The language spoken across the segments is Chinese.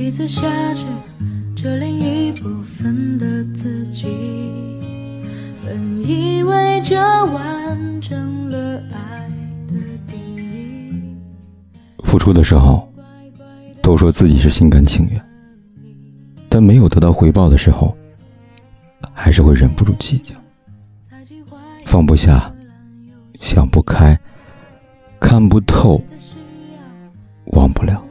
彼此挟持着另一部分的自己，本以为这完成了爱的定义。付出的时候，都说自己是心甘情愿，但没有得到回报的时候，还是会忍不住计较，放不下，想不开，看不透，忘不了。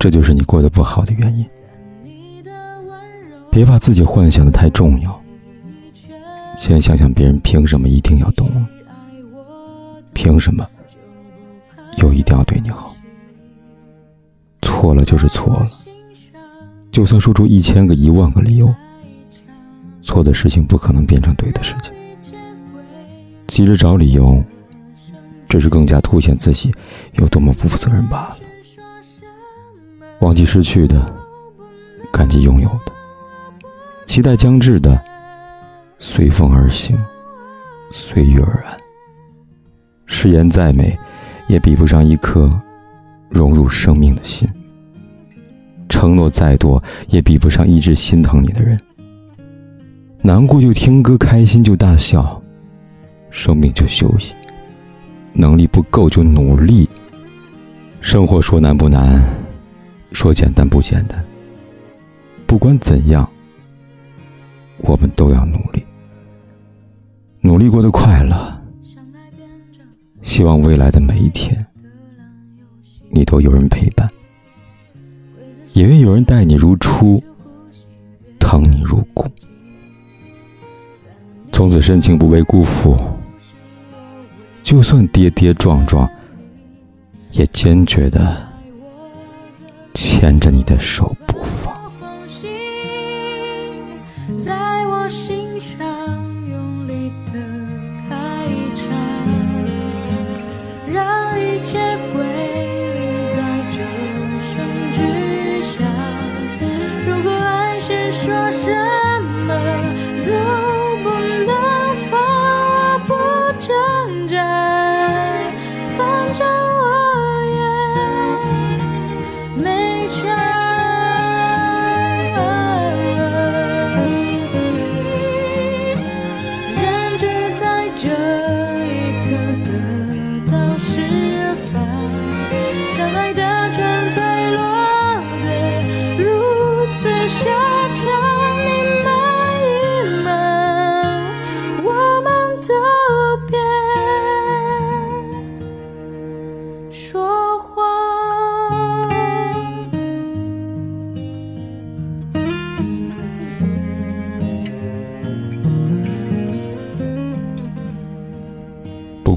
这就是你过得不好的原因。别把自己幻想的太重要，先想想别人凭什么一定要懂你，凭什么又一定要对你好？错了就是错了，就算说出一千个、一万个理由，错的事情不可能变成对的事情。急着找理由，只是更加凸显自己有多么不负责任罢了。忘记失去的，感激拥有的，期待将至的，随风而行，随遇而安。誓言再美，也比不上一颗融入生命的心；承诺再多，也比不上一直心疼你的人。难过就听歌，开心就大笑，生命就休息，能力不够就努力。生活说难不难？说简单不简单，不管怎样，我们都要努力，努力过得快乐。希望未来的每一天，你都有人陪伴，也愿有人待你如初，疼你如故。从此深情不被辜负，就算跌跌撞撞，也坚决的。牵着你的手不放，在我心上用力的开场，让一切归零，在这声巨响。如果爱是说什么